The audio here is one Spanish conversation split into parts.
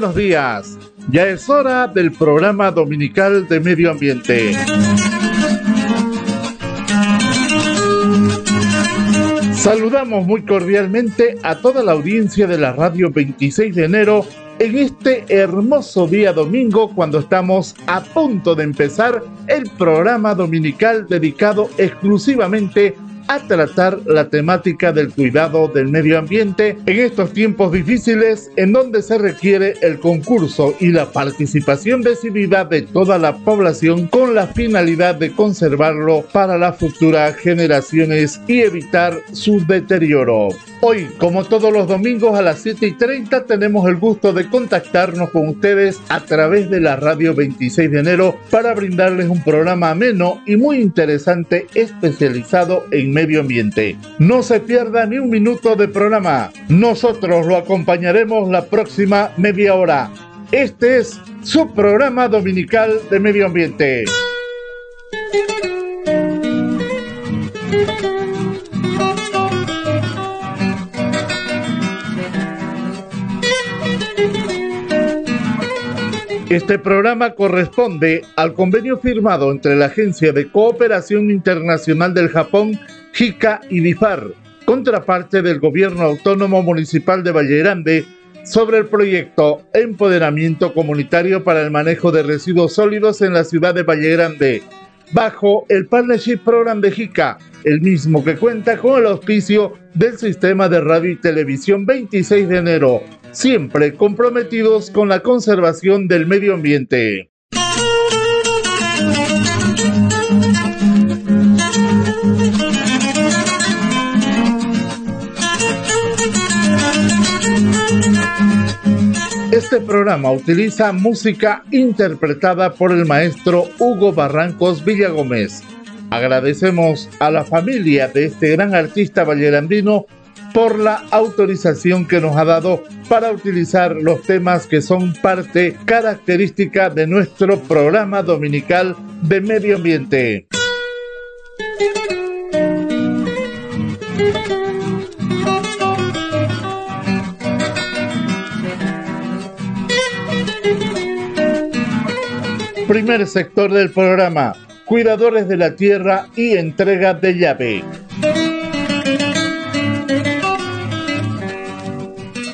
Buenos días. Ya es hora del programa dominical de medio ambiente. Saludamos muy cordialmente a toda la audiencia de la radio 26 de enero en este hermoso día domingo cuando estamos a punto de empezar el programa dominical dedicado exclusivamente a tratar la temática del cuidado del medio ambiente en estos tiempos difíciles en donde se requiere el concurso y la participación decidida de toda la población con la finalidad de conservarlo para las futuras generaciones y evitar su deterioro. Hoy, como todos los domingos a las 7 y 30, tenemos el gusto de contactarnos con ustedes a través de la radio 26 de enero para brindarles un programa ameno y muy interesante especializado en medio No se pierda ni un minuto de programa. Nosotros lo acompañaremos la próxima media hora. Este es su programa dominical de medio ambiente. Este programa corresponde al convenio firmado entre la Agencia de Cooperación Internacional del Japón, JICA y DIFAR, contraparte del Gobierno Autónomo Municipal de Valle Grande, sobre el proyecto Empoderamiento Comunitario para el Manejo de Residuos Sólidos en la ciudad de Valle Grande, bajo el Partnership Program de JICA, el mismo que cuenta con el auspicio del Sistema de Radio y Televisión 26 de enero, siempre comprometidos con la conservación del medio ambiente. Este programa utiliza música interpretada por el maestro Hugo Barrancos Villagómez. Agradecemos a la familia de este gran artista vallerandino por la autorización que nos ha dado para utilizar los temas que son parte característica de nuestro programa dominical de medio ambiente. Primer sector del programa, cuidadores de la tierra y entrega de llave.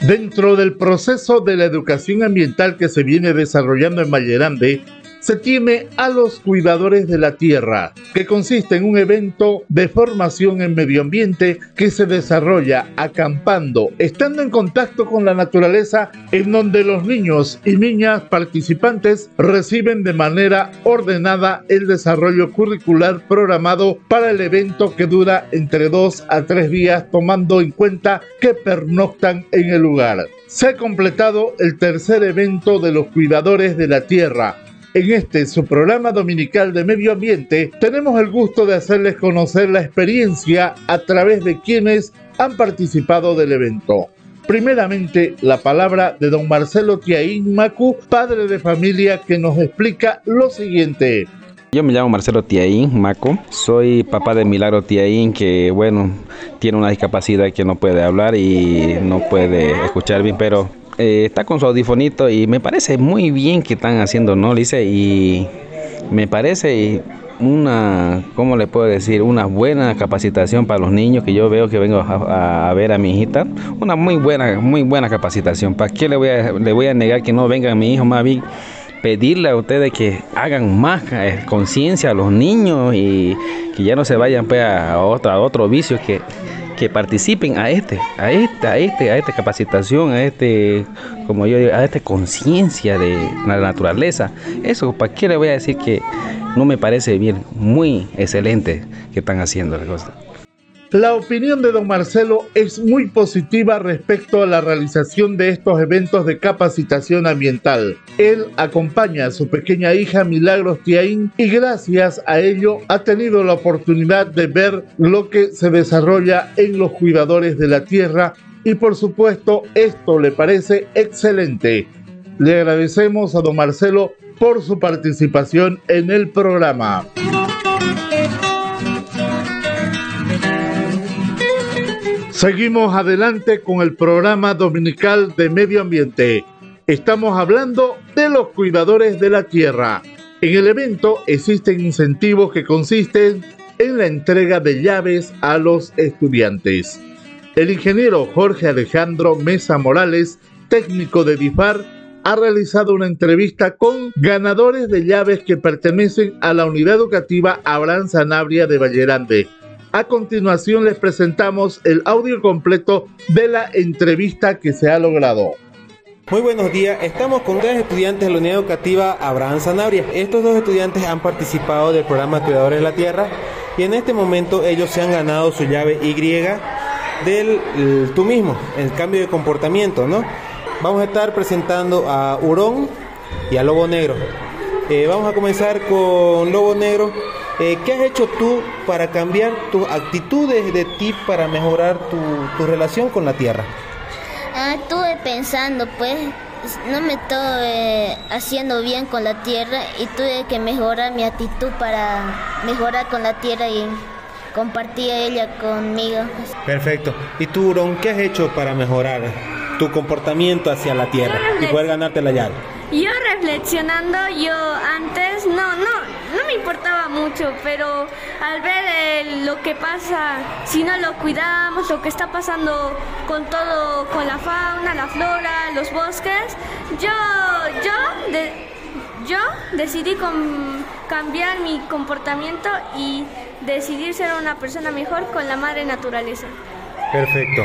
Dentro del proceso de la educación ambiental que se viene desarrollando en Vallerande, se tiene a los cuidadores de la tierra, que consiste en un evento de formación en medio ambiente que se desarrolla acampando, estando en contacto con la naturaleza, en donde los niños y niñas participantes reciben de manera ordenada el desarrollo curricular programado para el evento que dura entre dos a tres días, tomando en cuenta que pernoctan en el lugar. Se ha completado el tercer evento de los cuidadores de la tierra, en este su programa dominical de medio ambiente tenemos el gusto de hacerles conocer la experiencia a través de quienes han participado del evento. Primeramente, la palabra de don Marcelo Tiaín Macu, padre de familia, que nos explica lo siguiente. Yo me llamo Marcelo Tiaín Maco, soy papá de Milagro Tiaín que bueno, tiene una discapacidad que no puede hablar y no puede escuchar bien, pero eh, está con su audifonito y me parece muy bien que están haciendo, ¿no? Dice, y me parece una, ¿cómo le puedo decir? Una buena capacitación para los niños que yo veo que vengo a, ver a mi hijita. Una muy buena, muy buena capacitación. ¿Para qué le voy a, le voy a negar que no venga mi hijo más bien? pedirle a ustedes que hagan más eh, conciencia a los niños y que ya no se vayan pues, a, otro, a otro vicio que que participen a este, a esta, a este, a esta capacitación, a este, como yo digo, a esta conciencia de la naturaleza. Eso, ¿para qué le voy a decir que no me parece bien? Muy excelente que están haciendo la cosa. La opinión de don Marcelo es muy positiva respecto a la realización de estos eventos de capacitación ambiental. Él acompaña a su pequeña hija Milagros Tiaín y gracias a ello ha tenido la oportunidad de ver lo que se desarrolla en los cuidadores de la tierra y por supuesto esto le parece excelente. Le agradecemos a don Marcelo por su participación en el programa. Seguimos adelante con el programa dominical de medio ambiente. Estamos hablando de los cuidadores de la tierra. En el evento existen incentivos que consisten en la entrega de llaves a los estudiantes. El ingeniero Jorge Alejandro Mesa Morales, técnico de DIFAR, ha realizado una entrevista con ganadores de llaves que pertenecen a la unidad educativa Abraham Sanabria de Vallerande. A continuación les presentamos el audio completo de la entrevista que se ha logrado. Muy buenos días, estamos con tres estudiantes de la unidad educativa Abraham Sanabria. Estos dos estudiantes han participado del programa Cuidadores de la Tierra y en este momento ellos se han ganado su llave Y del tú mismo, el cambio de comportamiento, ¿no? Vamos a estar presentando a Hurón y a Lobo Negro. Eh, vamos a comenzar con Lobo Negro. Eh, ¿Qué has hecho tú para cambiar tus actitudes de ti para mejorar tu, tu relación con la tierra? Ah, estuve pensando, pues, no me estoy haciendo bien con la tierra y tuve que mejorar mi actitud para mejorar con la tierra y compartir ella conmigo. Perfecto. ¿Y tú, Ron, qué has hecho para mejorar tu comportamiento hacia la tierra y poder ganarte la llave? Yo reflexionando, yo antes no, no, no me importaba mucho, pero al ver lo que pasa, si no lo cuidamos, lo que está pasando con todo, con la fauna, la flora, los bosques, yo, yo, yo decidí cambiar mi comportamiento y decidir ser una persona mejor con la madre naturaleza. Perfecto.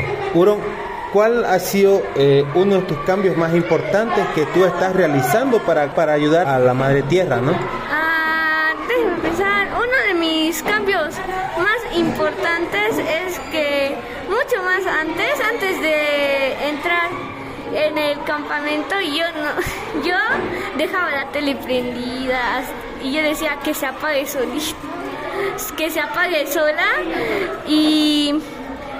¿cuál ha sido eh, uno de tus cambios más importantes que tú estás realizando para, para ayudar a la madre tierra, no? Mis cambios más importantes es que mucho más antes, antes de entrar en el campamento yo no, yo dejaba la tele prendida y yo decía que se apague solito que se apague sola y,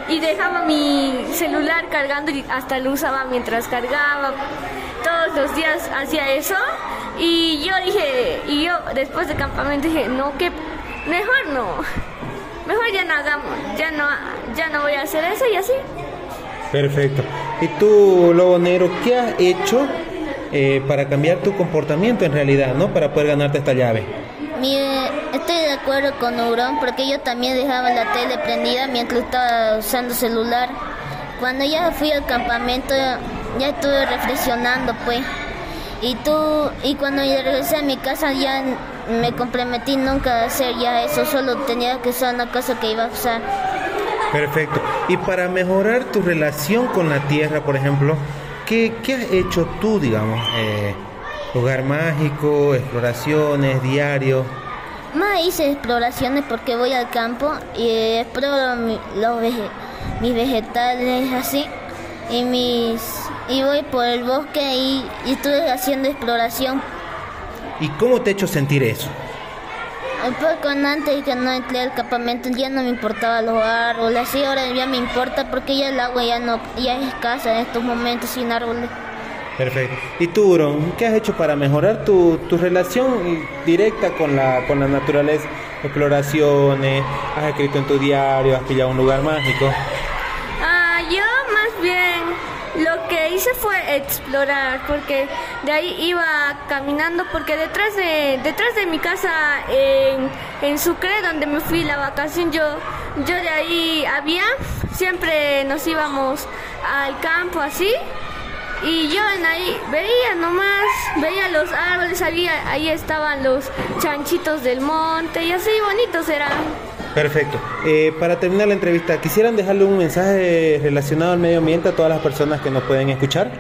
y dejaba mi celular cargando y hasta lo usaba mientras cargaba. Todos los días hacía eso y yo dije, y yo después del campamento dije, no, que mejor no, mejor ya no hagamos, ya no, ya no voy a hacer eso y así. Perfecto. ¿Y tú, Lobo Negro, qué has hecho eh, para cambiar tu comportamiento en realidad, ¿no? Para poder ganarte esta llave. Mire, estoy de acuerdo con Neurón porque yo también dejaba la tele prendida mientras estaba usando celular. Cuando ya fui al campamento ya estuve reflexionando pues. Y tú, y cuando regresé a mi casa ya me comprometí nunca a hacer ya eso, solo tenía que usar una cosa que iba a usar. Perfecto. Y para mejorar tu relación con la tierra, por ejemplo, ¿qué, qué has hecho tú, digamos? Eh, Lugar mágico, exploraciones, diario. Más hice exploraciones porque voy al campo y exploro los mis vegetales así y mis y voy por el bosque y, y estuve haciendo exploración. ¿Y cómo te ha hecho sentir eso? Pues con antes que no entré al campamento ya no me importaba los árboles, así ahora ya me importa porque ya el agua ya no ya es escasa en estos momentos sin árboles. Perfecto. ¿Y tú, Uron, qué has hecho para mejorar tu, tu relación directa con la, con la naturaleza? Exploraciones, has escrito en tu diario, has pillado un lugar mágico. Hice fue explorar, porque de ahí iba caminando, porque detrás de, detrás de mi casa en, en Sucre, donde me fui la vacación, yo, yo de ahí había, siempre nos íbamos al campo así, y yo en ahí veía nomás, veía los árboles, había, ahí estaban los chanchitos del monte y así bonitos eran. Perfecto. Eh, para terminar la entrevista, ¿quisieran dejarle un mensaje relacionado al medio ambiente a todas las personas que nos pueden escuchar?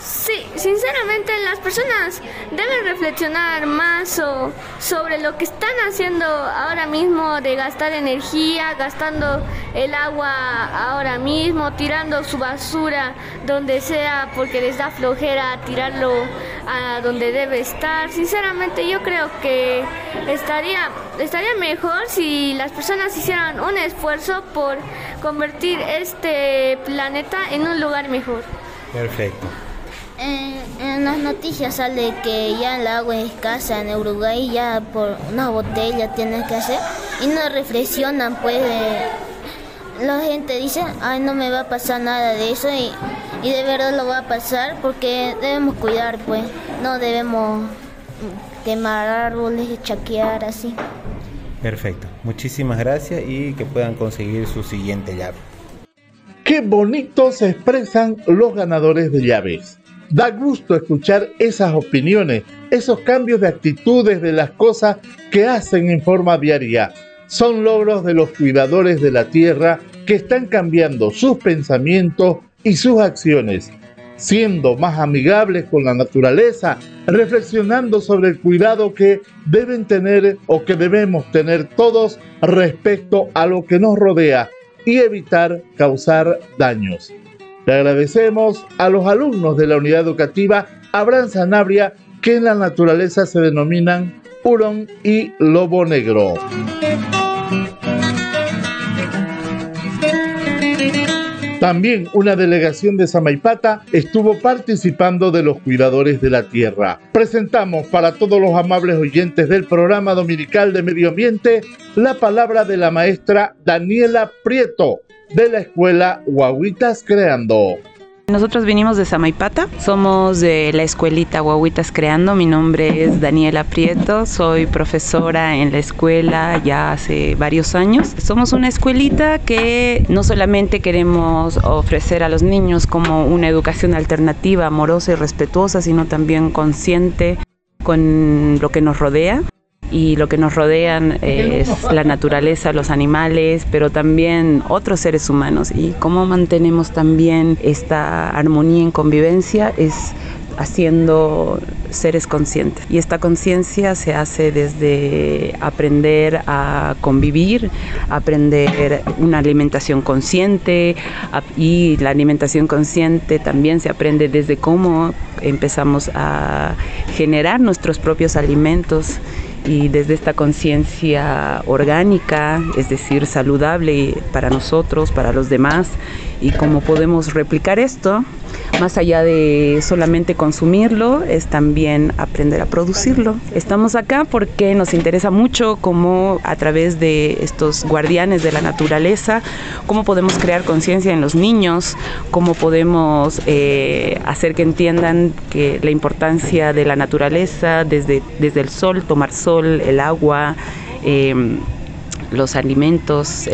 Sí, sinceramente las personas deben reflexionar más sobre lo que están haciendo ahora mismo de gastar energía, gastando el agua ahora mismo, tirando su basura donde sea porque les da flojera tirarlo a donde debe estar. Sinceramente yo creo que estaría, estaría mejor si las personas hicieran un esfuerzo por convertir este planeta en un lugar mejor. Perfecto. En, las noticias sale que ya el agua es escasa en Uruguay, ya por una botella tienen que hacer y no reflexionan, pues la gente dice, ay, no me va a pasar nada de eso y, y de verdad lo va a pasar porque debemos cuidar, pues, no debemos quemar árboles y chaquear así. Perfecto, muchísimas gracias y que puedan conseguir su siguiente llave. Qué bonito se expresan los ganadores de llaves. Da gusto escuchar esas opiniones, esos cambios de actitudes de las cosas que hacen en forma diaria. Son logros de los cuidadores de la tierra que están cambiando sus pensamientos y sus acciones, siendo más amigables con la naturaleza, reflexionando sobre el cuidado que deben tener o que debemos tener todos respecto a lo que nos rodea y evitar causar daños. Le agradecemos a los alumnos de la unidad educativa Abraham Sanabria que en la naturaleza se denominan hurón y lobo negro. También una delegación de Samaipata estuvo participando de los cuidadores de la tierra. Presentamos para todos los amables oyentes del programa dominical de medio ambiente la palabra de la maestra Daniela Prieto de la escuela Guaguitas Creando. Nosotros vinimos de Samaipata, somos de la escuelita Guaguitas Creando. Mi nombre es Daniela Prieto, soy profesora en la escuela ya hace varios años. Somos una escuelita que no solamente queremos ofrecer a los niños como una educación alternativa, amorosa y respetuosa, sino también consciente con lo que nos rodea y lo que nos rodean es la naturaleza, los animales, pero también otros seres humanos. Y cómo mantenemos también esta armonía en convivencia es haciendo seres conscientes. Y esta conciencia se hace desde aprender a convivir, aprender una alimentación consciente y la alimentación consciente también se aprende desde cómo empezamos a generar nuestros propios alimentos y desde esta conciencia orgánica, es decir, saludable para nosotros, para los demás, y cómo podemos replicar esto, más allá de solamente consumirlo, es también aprender a producirlo. Estamos acá porque nos interesa mucho cómo a través de estos guardianes de la naturaleza, cómo podemos crear conciencia en los niños, cómo podemos eh, hacer que entiendan que la importancia de la naturaleza desde, desde el sol, tomar sol, el agua. Eh, los alimentos,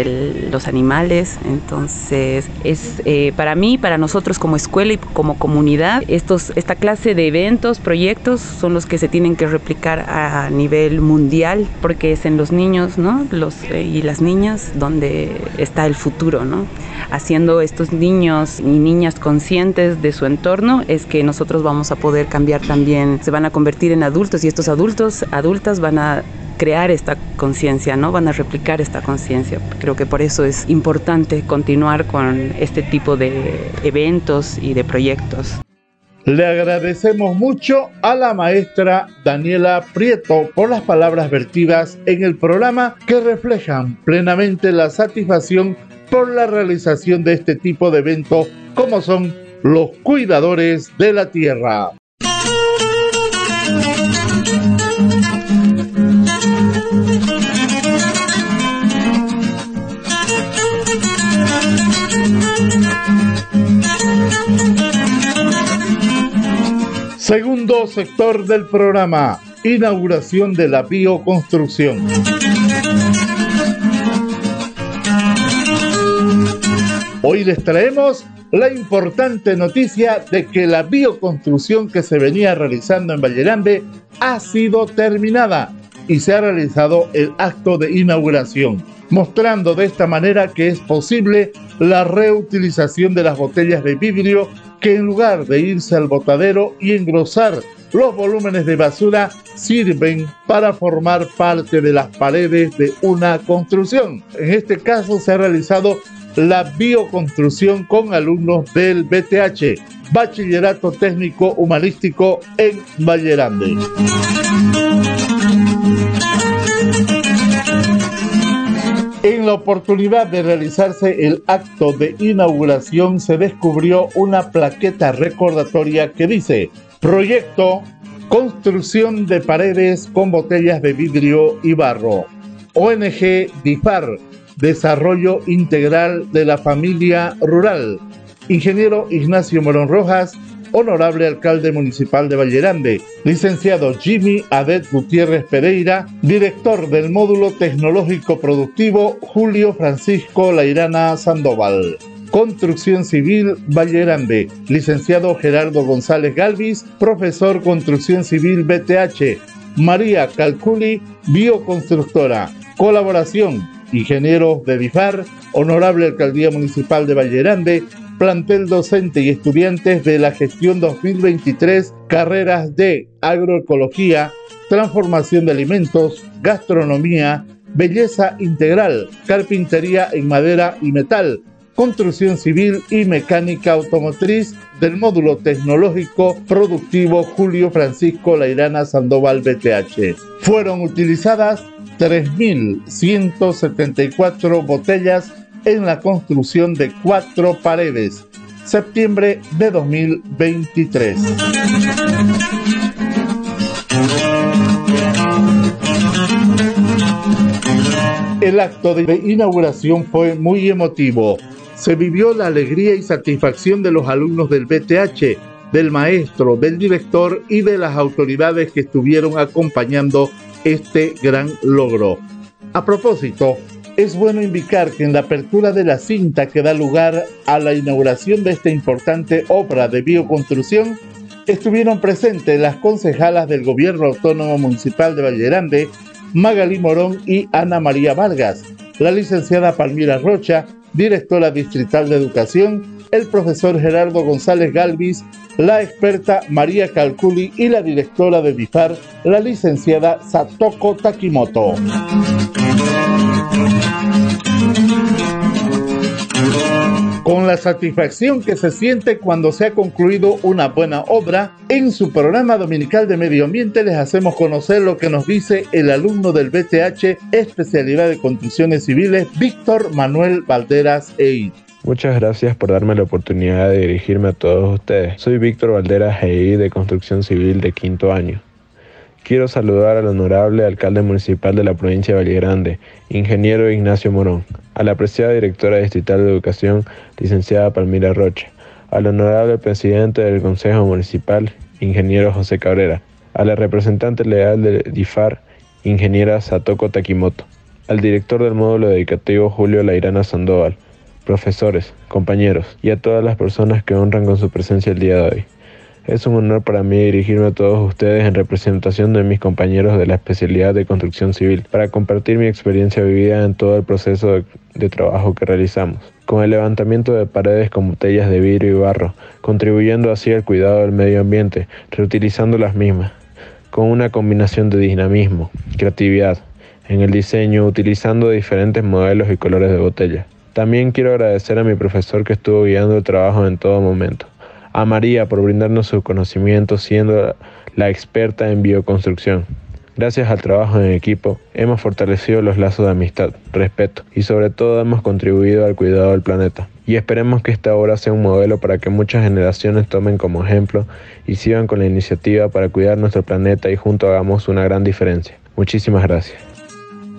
los animales. Entonces, es eh, para mí, para nosotros como escuela y como comunidad, estos, esta clase de eventos, proyectos, son los que se tienen que replicar a nivel mundial, porque es en los niños ¿no? los, eh, y las niñas donde está el futuro. ¿no? Haciendo estos niños y niñas conscientes de su entorno, es que nosotros vamos a poder cambiar también, se van a convertir en adultos y estos adultos, adultas van a crear esta conciencia, ¿no? Van a replicar esta conciencia. Creo que por eso es importante continuar con este tipo de eventos y de proyectos. Le agradecemos mucho a la maestra Daniela Prieto por las palabras vertidas en el programa que reflejan plenamente la satisfacción por la realización de este tipo de eventos como son los cuidadores de la tierra. Segundo sector del programa, inauguración de la bioconstrucción. Hoy les traemos la importante noticia de que la bioconstrucción que se venía realizando en Vallerambe ha sido terminada y se ha realizado el acto de inauguración, mostrando de esta manera que es posible la reutilización de las botellas de vidrio que en lugar de irse al botadero y engrosar los volúmenes de basura sirven para formar parte de las paredes de una construcción. En este caso se ha realizado la bioconstrucción con alumnos del BTH, Bachillerato Técnico Humanístico en Vallerande. En la oportunidad de realizarse el acto de inauguración se descubrió una plaqueta recordatoria que dice Proyecto Construcción de paredes con botellas de vidrio y barro. ONG DIFAR, Desarrollo Integral de la Familia Rural. ingeniero Ignacio Morón Rojas, honorable alcalde municipal de Vallerande, licenciado Jimmy Adet Gutiérrez Pereira, director del módulo tecnológico productivo Julio Francisco Lairana Sandoval. Construcción Civil Vallerande, licenciado Gerardo González Galvis, profesor Construcción Civil BTH, María Calculi, bioconstructora. Colaboración, ingenieros de DIFAR, honorable alcaldía municipal de Vallerande, plantel docente y estudiantes de la gestión 2023, carreras de agroecología, transformación de alimentos, gastronomía, belleza integral, carpintería en madera y metal, construcción civil y mecánica automotriz del módulo tecnológico productivo Julio Francisco Lairana Sandoval BTH. Fueron utilizadas 3.174 botellas en la construcción de cuatro paredes, septiembre de 2023. El acto de inauguración fue muy emotivo. Se vivió la alegría y satisfacción de los alumnos del BTH, del maestro, del director y de las autoridades que estuvieron acompañando este gran logro. A propósito, es bueno indicar que en la apertura de la cinta que da lugar a la inauguración de esta importante obra de bioconstrucción, estuvieron presentes las concejalas del Gobierno Autónomo Municipal de Vallerande, Magalí Morón y Ana María Vargas, la licenciada Palmira Rocha, directora distrital de educación, el profesor Gerardo González Galvis, la experta María Calculi y la directora de BIFAR, la licenciada Satoko Takimoto. Con la satisfacción que se siente cuando se ha concluido una buena obra, en su programa dominical de medio ambiente les hacemos conocer lo que nos dice el alumno del BTH, especialidad de construcciones civiles, Víctor Manuel Valderas EI. Muchas gracias por darme la oportunidad de dirigirme a todos ustedes. Soy Víctor Valderas EI de Construcción Civil de quinto año. Quiero saludar al honorable alcalde municipal de la provincia de Grande, ingeniero Ignacio Morón, a la apreciada directora distrital de educación, licenciada Palmira Rocha, al honorable presidente del Consejo Municipal, ingeniero José Cabrera, a la representante legal de DIFAR, ingeniera Satoko Takimoto, al director del módulo educativo Julio Lairana Sandoval, profesores, compañeros y a todas las personas que honran con su presencia el día de hoy. Es un honor para mí dirigirme a todos ustedes en representación de mis compañeros de la especialidad de construcción civil para compartir mi experiencia vivida en todo el proceso de, trabajo que realizamos, con el levantamiento de paredes con botellas de vidrio y barro, contribuyendo así al cuidado del medio ambiente, reutilizando las mismas, con una combinación de dinamismo, creatividad, en el diseño utilizando diferentes modelos y colores de botella. También quiero agradecer a mi profesor que estuvo guiando el trabajo en todo momento a María por brindarnos su conocimiento siendo la experta en bioconstrucción. Gracias al trabajo en equipo hemos fortalecido los lazos de amistad, respeto y sobre todo hemos contribuido al cuidado del planeta. Y esperemos que esta obra sea un modelo para que muchas generaciones tomen como ejemplo y sigan con la iniciativa para cuidar nuestro planeta y juntos hagamos una gran diferencia. Muchísimas gracias.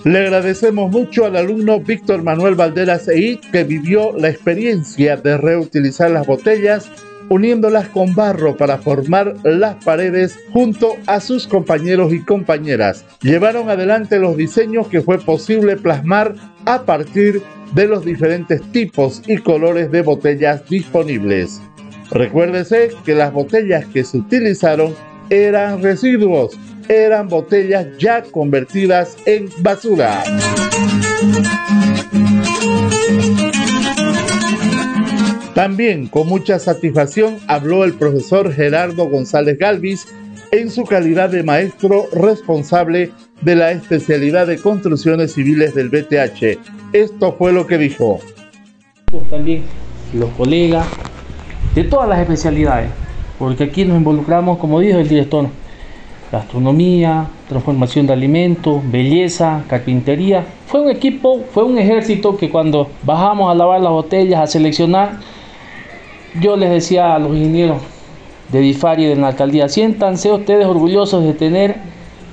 Le agradecemos mucho al alumno Víctor Manuel Valderas EI que vivió la experiencia de reutilizar las botellas uniéndolas con barro para formar las paredes junto a sus compañeros y compañeras. Llevaron adelante los diseños que fue posible plasmar a partir de los diferentes tipos y colores de botellas disponibles. Recuérdese que las botellas que se utilizaron eran residuos, eran botellas ya convertidas en basura. También con mucha satisfacción habló el profesor Gerardo González Galvis en su calidad de maestro responsable de la especialidad de construcciones civiles del BTH. Esto fue lo que dijo. También los colegas de todas las especialidades, porque aquí nos involucramos, como dijo el director, gastronomía, transformación de alimentos, belleza, carpintería. Fue un equipo, fue un ejército que cuando bajamos a lavar las botellas, a seleccionar, yo les decía a los ingenieros de DIFAR y de la alcaldía, siéntanse ustedes orgullosos de tener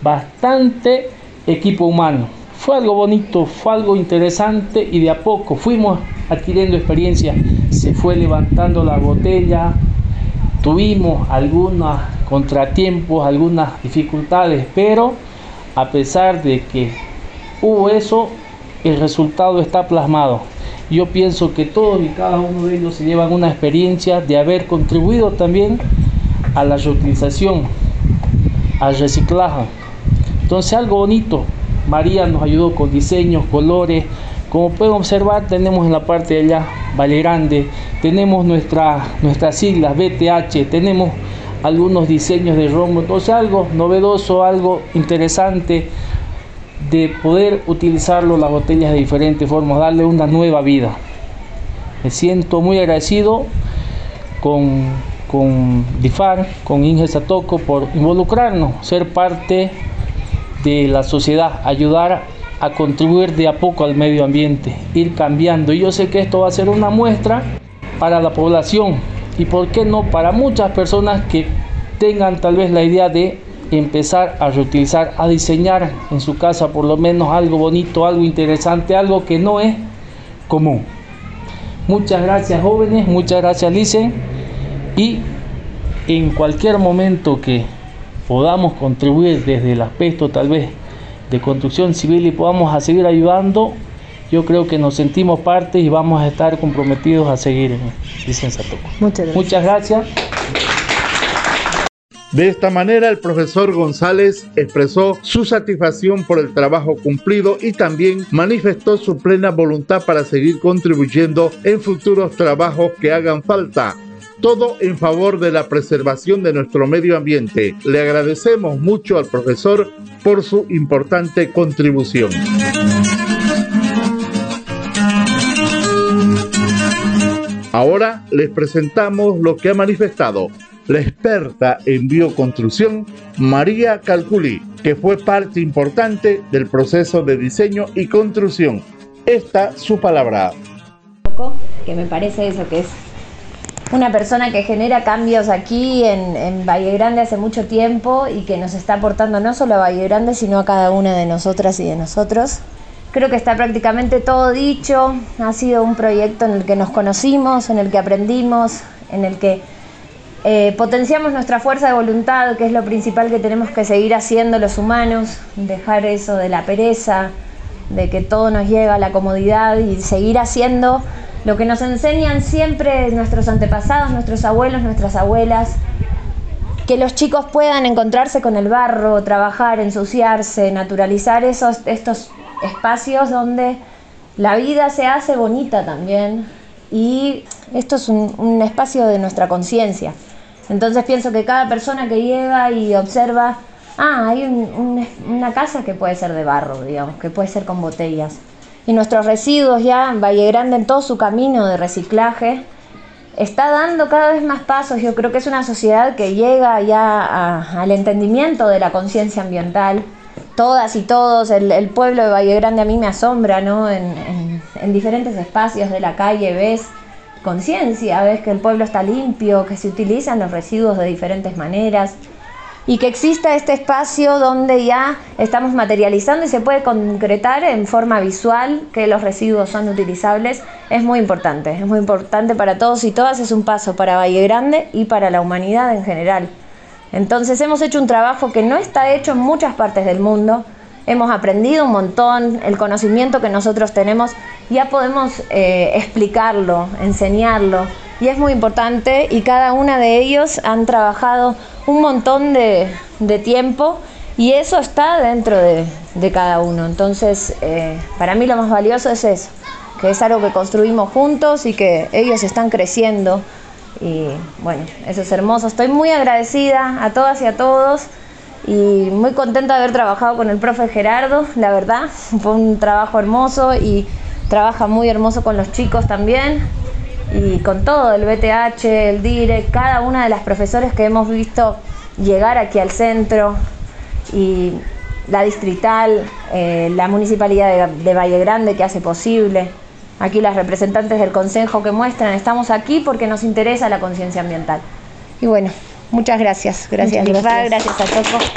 bastante equipo humano. Fue algo bonito, fue algo interesante y de a poco fuimos adquiriendo experiencia. se fue levantando la botella, tuvimos algunos contratiempos, algunas dificultades, pero a pesar de que hubo eso, el resultado está plasmado. Yo pienso que todos y cada uno de ellos se llevan una experiencia de haber contribuido también a la reutilización, al reciclaje. Entonces algo bonito. María nos ayudó con diseños, colores. Como pueden observar, tenemos en la parte de allá Valle Grande, tenemos nuestra, nuestras siglas BTH, tenemos algunos diseños de rombo, entonces algo novedoso, algo interesante de poder utilizarlo las botellas de diferentes formas, darle una nueva vida. Me siento muy agradecido con, con DIFAR, con Inge Satoco por involucrarnos, ser parte de la sociedad, ayudar a contribuir de a poco al medio ambiente, ir cambiando. Y yo sé que esto va a ser una muestra para la población y, ¿por qué no?, para muchas personas que tengan tal vez la idea de empezar a reutilizar, a diseñar en su casa por lo menos algo bonito, algo interesante, algo que no es común. Muchas gracias jóvenes, muchas gracias Lice y en cualquier momento que podamos contribuir desde el aspecto tal vez de construcción civil y podamos a seguir ayudando, yo creo que nos sentimos parte y vamos a estar comprometidos a seguir, dicen Muchas gracias. Muchas gracias. De esta manera, el profesor González expresó su satisfacción por el trabajo cumplido y también manifestó su plena voluntad para seguir contribuyendo en futuros trabajos que hagan falta todo en favor de la preservación de nuestro medio ambiente. Le agradecemos mucho al profesor por su importante contribución. Ahora les presentamos lo que ha manifestado la experta en bioconstrucción María Calculi, que fue parte importante del proceso de diseño y construcción. Esta su palabra. Que me parece eso, que es una persona que genera cambios aquí en, en, Valle Grande hace mucho tiempo y que nos está aportando no solo a Valle Grande, sino a cada una de nosotras y de nosotros. Creo que está prácticamente todo dicho, ha sido un proyecto en el que nos conocimos, en el que aprendimos, en el que eh, potenciamos nuestra fuerza de voluntad, que es lo principal que tenemos que seguir haciendo los humanos, dejar eso de la pereza, de que todo nos llega a la comodidad y seguir haciendo lo que nos enseñan siempre nuestros antepasados, nuestros abuelos, nuestras abuelas, que los chicos puedan encontrarse con el barro, trabajar, ensuciarse, naturalizar esos, estos espacios donde la vida se hace bonita también y esto es un espacio de nuestra conciencia. Entonces pienso que cada persona que llega y observa, ah, hay una casa que puede ser de barro, digamos, que puede ser con botellas. Y nuestros residuos ya, Valle Grande en todo su camino de reciclaje, está dando cada vez más pasos. Yo creo que es una sociedad que llega ya al entendimiento de la conciencia ambiental. Todas y todos, el, pueblo de Valle Grande a mí me asombra, ¿no? En diferentes espacios de la calle ves conciencia, ves que el pueblo está limpio, que se utilizan los residuos de diferentes maneras y que exista este espacio donde ya estamos materializando y se puede concretar en forma visual que los residuos son utilizables, es muy importante, es muy importante para todos y todas, es un paso para Valle Grande y para la humanidad en general. Entonces hemos hecho un trabajo que no está hecho en muchas partes del mundo, hemos aprendido un montón, el conocimiento que nosotros tenemos ya podemos eh, explicarlo, enseñarlo y es muy importante y cada una de ellos han trabajado un montón de, tiempo y eso está dentro de, cada uno. Entonces, eh, para mí lo más valioso es eso, que es algo que construimos juntos y que ellos están creciendo. Y bueno, eso es hermoso. Estoy muy agradecida a todas y a todos y muy contenta de haber trabajado con el profe Gerardo, la verdad, fue un trabajo hermoso y trabaja muy hermoso con los chicos también y con todo, el BTH, el DIRE, cada una de las profesores que hemos visto llegar aquí al centro y la distrital, eh, la municipalidad de, de Valle Grande que hace posible. Aquí las representantes del consejo que muestran, estamos aquí porque nos interesa la conciencia ambiental. Y bueno, Muchas gracias. Gracias, gracias. gracias a todos.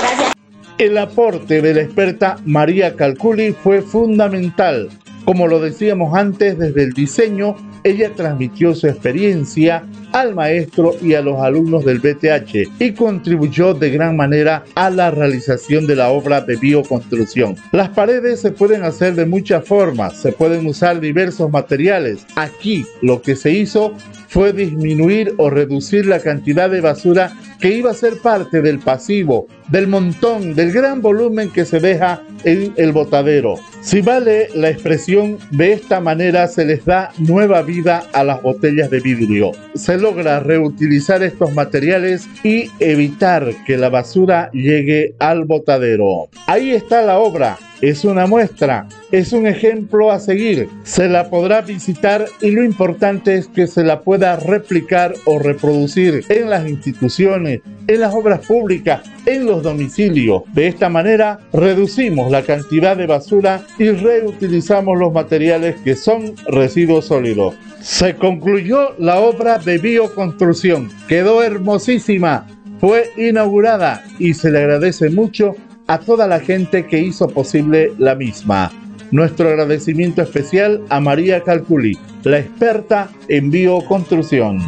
Gracias. El aporte de la experta María Calculi fue fundamental, como lo decíamos antes, desde el diseño ella transmitió su experiencia al maestro y a los alumnos del BTH y contribuyó de gran manera a la realización de la obra de bioconstrucción. Las paredes se pueden hacer de muchas formas, se pueden usar diversos materiales. Aquí lo que se hizo fue disminuir o reducir la cantidad de basura que iba a ser parte del pasivo, del montón, del gran volumen que se deja en el botadero. Si vale la expresión, de esta manera se les da nueva vida a las botellas de vidrio. Se logra reutilizar estos materiales y evitar que la basura llegue al botadero. Ahí está la obra es una muestra, es un ejemplo a seguir. Se la podrá visitar y lo importante es que se la pueda replicar o reproducir en las instituciones, en las obras públicas, en los domicilios. De esta manera reducimos la cantidad de basura y reutilizamos los materiales que son residuos sólidos. Se concluyó la obra de bioconstrucción. Quedó hermosísima. Fue inaugurada y se le agradece mucho a toda la gente que hizo posible la misma. Nuestro agradecimiento especial a María Calculi, la experta en bioconstrucción.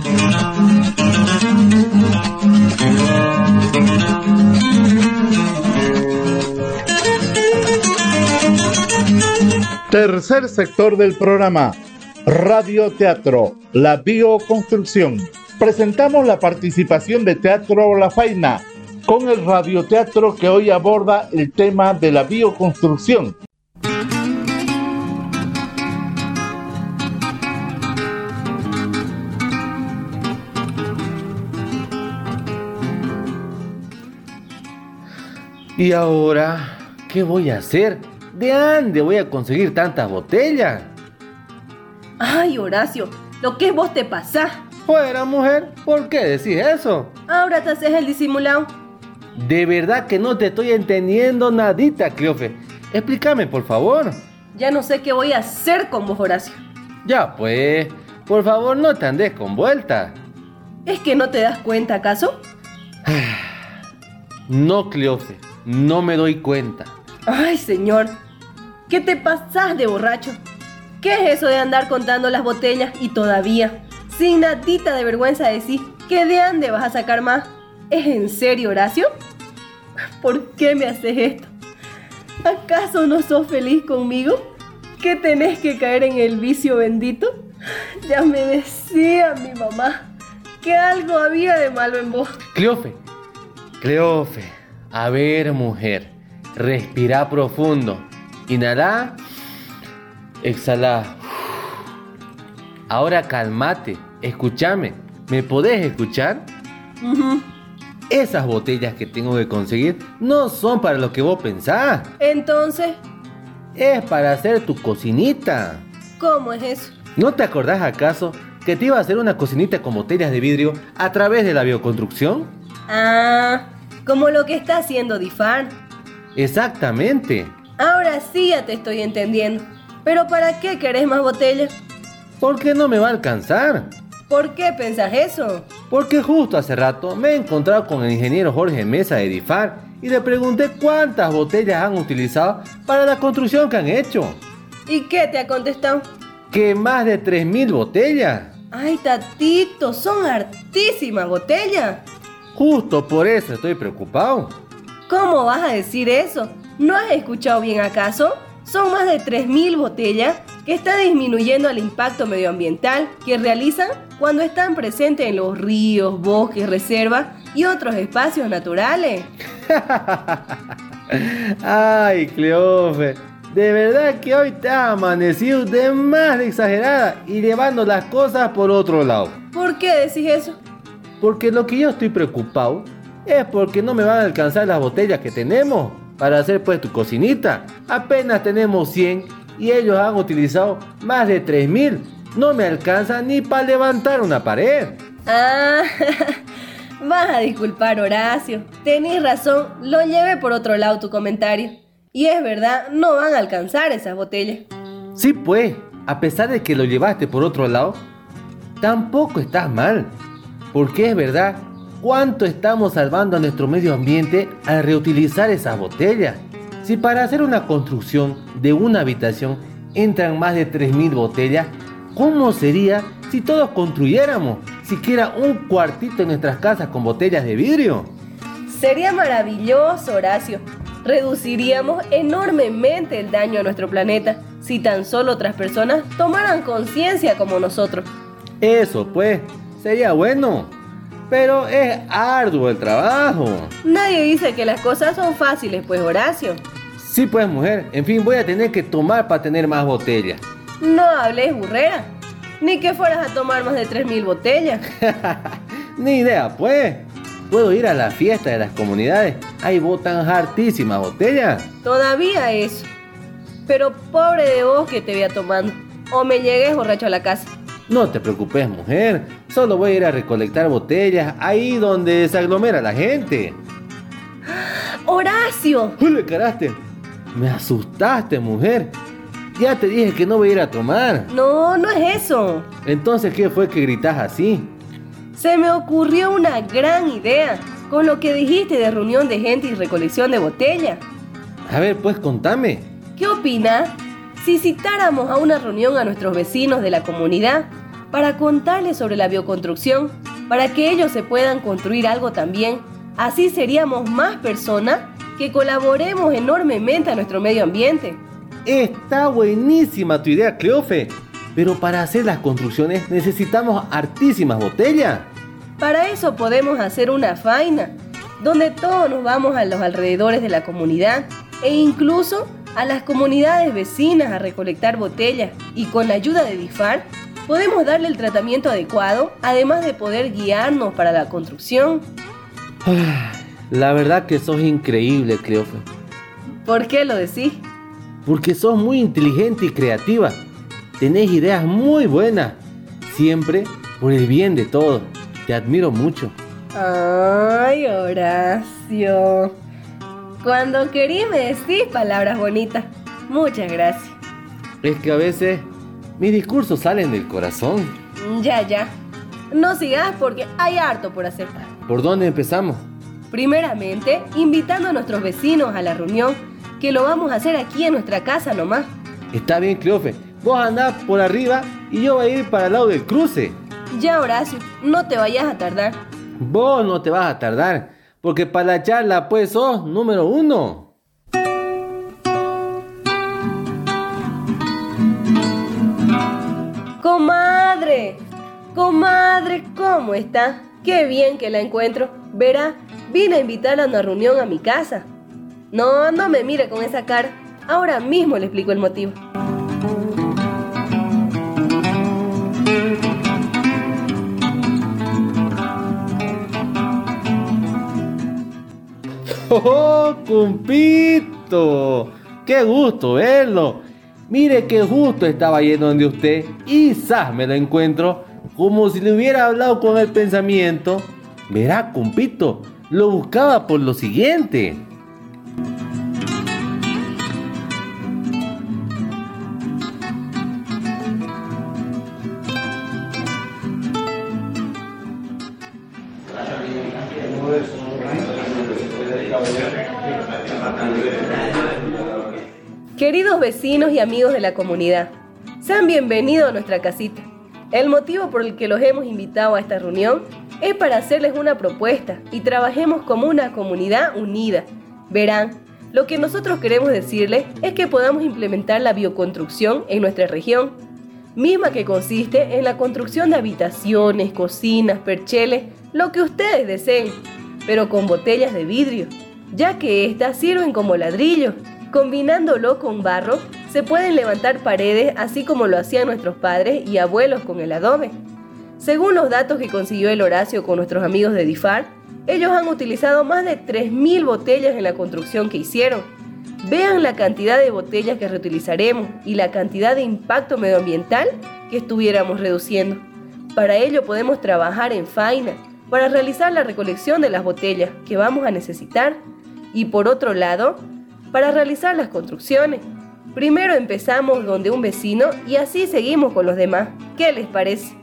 Tercer sector del programa, Radio Teatro, la bioconstrucción. Presentamos la participación de Teatro La Faina con el radioteatro que hoy aborda el tema de la bioconstrucción. ¿Y ahora qué voy a hacer? ¿De dónde voy a conseguir tantas botellas? Ay, Horacio, lo que vos te pasás. Fuera, mujer, ¿por qué decís eso? Ahora te haces el disimulado. De verdad que no te estoy entendiendo nadita, Cleofe. Explícame, por favor. Ya no sé qué voy a hacer con vos, Horacio. Ya, pues, por favor, no te andes con vuelta. ¿Es que no te das cuenta, acaso? No, Cleofe, no me doy cuenta. Ay, señor, ¿qué te pasás de borracho? ¿Qué es eso de andar contando las botellas y todavía, sin nadita de vergüenza decir que de dónde vas a sacar más? ¿Es en serio, Horacio? ¿Por qué me haces esto? ¿Acaso no sos feliz conmigo? ¿Que tenés que caer en el vicio bendito? Ya me decía mi mamá que algo había de malo en vos. Cleofe, Cleofe, a ver mujer, respira profundo, inhala, exhala. Ahora cálmate, escúchame, ¿me podés escuchar? Esas botellas que tengo que conseguir no son para lo que vos pensás. Entonces, Es para hacer tu cocinita. ¿cómo es eso? ¿No te acordás acaso que te iba a hacer una cocinita con botellas de vidrio a través de la bioconstrucción? Ah, como lo que está haciendo Difar. Exactamente. Ahora sí ya te estoy entendiendo. Pero ¿para qué querés más botellas? Porque no me va a alcanzar. ¿Por qué pensás eso? Porque justo hace rato me he encontrado con el ingeniero Jorge Mesa de Difar y le pregunté cuántas botellas han utilizado para la construcción que han hecho. ¿Y qué te ha contestado? Que más de 3.000 botellas. Ay, tatito, son hartísimas botellas. Justo por eso estoy preocupado. ¿Cómo vas a decir eso? ¿No has escuchado bien acaso? Son más de 3.000 botellas está disminuyendo el impacto medioambiental que realizan cuando están presentes en los ríos, bosques, reservas y otros espacios naturales. Ay, Cleofe, de verdad que hoy te has amanecido de más de exagerada y llevando las cosas por otro lado. ¿Por qué decís eso? Porque lo que yo estoy preocupado es porque no me van a alcanzar las botellas que tenemos para hacer pues tu cocinita. Apenas tenemos 100 y ellos han utilizado más de 3000. No me alcanza ni para levantar una pared. Ah, vas a disculpar Horacio. Tenés razón, lo llevé por otro lado tu comentario. Y es verdad, no van a alcanzar esas botellas. Sí, pues, a pesar de que lo llevaste por otro lado, tampoco estás mal. Porque es verdad, ¿cuánto estamos salvando a nuestro medio ambiente al reutilizar esas botellas? Si para hacer una construcción de una habitación entran más de 3.000 botellas, ¿Cómo sería si todos construyéramos siquiera un cuartito en nuestras casas con botellas de vidrio? Sería maravilloso, Horacio. Reduciríamos enormemente el daño a nuestro planeta si tan solo otras personas tomaran conciencia como nosotros. Eso pues, sería bueno. Pero es arduo el trabajo. Nadie dice que las cosas son fáciles, pues Horacio. Sí, pues mujer. En fin, voy a tener que tomar para tener más botellas. No hables burrera. Ni que fueras a tomar más de 3.000 botellas. Ni idea, pues. Puedo ir a la fiesta de las comunidades. Ahí botan hartísimas botellas. Todavía eso. Pero pobre de vos que te vea tomando. O me llegues borracho a la casa. No te preocupes, mujer. Solo voy a ir a recolectar botellas ahí donde se aglomera la gente. ¡Horacio! ¡Jule, caraste! Me asustaste, mujer. Ya te dije que no voy a ir a tomar. No, no es eso. Entonces, ¿qué fue que gritas así? Se me ocurrió una gran idea con lo que dijiste de reunión de gente y recolección de botellas. A ver, pues contame. ¿Qué opinas si citáramos a una reunión a nuestros vecinos de la comunidad para contarles sobre la bioconstrucción, para que ellos se puedan construir algo también? Así seríamos más personas que colaboremos enormemente a nuestro medio ambiente. Está buenísima tu idea, Cleofe. Pero para hacer las construcciones necesitamos hartísimas botellas. Para eso podemos hacer una faina, donde todos nos vamos a los alrededores de la comunidad e incluso a las comunidades vecinas a recolectar botellas y con la ayuda de DIFAR podemos darle el tratamiento adecuado, además de poder guiarnos para la construcción. La verdad que sos increíble, Cleofe. ¿Por qué lo decís? Porque sos muy inteligente y creativa. Tenés ideas muy buenas. Siempre por el bien de todos. Te admiro mucho. Ay, Horacio. Cuando querí me decís palabras bonitas. Muchas gracias. Es que a veces mis discursos salen del corazón. Ya, ya. No sigas porque hay harto por hacer. ¿Por dónde empezamos? Primeramente, invitando a nuestros vecinos a la reunión, que lo vamos a hacer aquí en nuestra casa nomás. Está bien, Cleofe. Vos andás por arriba y yo voy a ir para el lado del cruce. Ya, Horacio, no te vayas a tardar. Vos no te vas a tardar, porque para la charla pues sos número uno. Comadre, comadre, ¿cómo está? Qué bien que la encuentro. Verá, vine a invitarla a una reunión a mi casa. No, no me mire con esa cara. Ahora mismo le explico el motivo. ¡Oh, cumpito! ¡Qué gusto verlo! Mire que justo estaba yendo donde usted y ¡zas! me lo encuentro como si le hubiera hablado con el pensamiento. Verá, cumpito, lo buscaba por lo siguiente. Queridos vecinos y amigos de la comunidad, sean bienvenidos a nuestra casita. El motivo por el que los hemos invitado a esta reunión es para hacerles una propuesta y trabajemos como una comunidad unida. Verán, lo que nosotros queremos decirles es que podamos implementar la bioconstrucción en nuestra región, misma que consiste en la construcción de habitaciones, cocinas, percheles, lo que ustedes deseen, pero con botellas de vidrio, ya que éstas sirven como ladrillos Combinándolo con barro, se pueden levantar paredes así como lo hacían nuestros padres y abuelos con el adobe. Según los datos que consiguió el Horacio con nuestros amigos de DIFAR, ellos han utilizado más de 3.000 botellas en la construcción que hicieron. Vean la cantidad de botellas que reutilizaremos y la cantidad de impacto medioambiental que estuviéramos reduciendo. Para ello podemos trabajar en faina para realizar la recolección de las botellas que vamos a necesitar y por otro lado, para realizar las construcciones. Primero empezamos donde un vecino y así seguimos con los demás. ¿Qué les parece?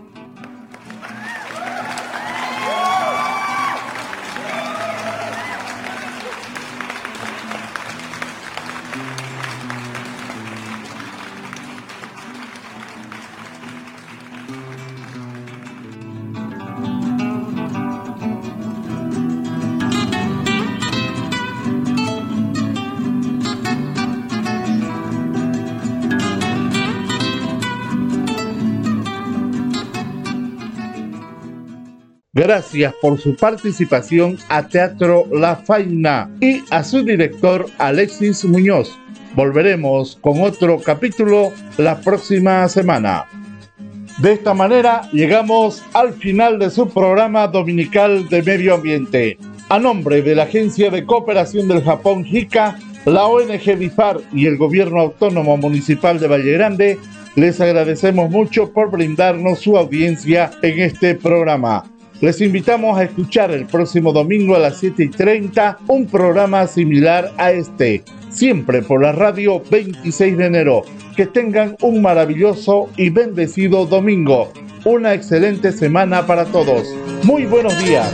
Gracias por su participación a Teatro La Faina y a su director Alexis Muñoz. Volveremos con otro capítulo la próxima semana. De esta manera llegamos al final de su programa dominical de medio ambiente. A nombre de la Agencia de Cooperación del Japón JICA, la ONG BIFAR y el Gobierno Autónomo Municipal de Valle Grande, les agradecemos mucho por brindarnos su audiencia en este programa. Les invitamos a escuchar el próximo domingo a las 7 y 30 un programa similar a este, siempre por la radio 26 de enero. Que tengan un maravilloso y bendecido domingo. Una excelente semana para todos. Muy buenos días.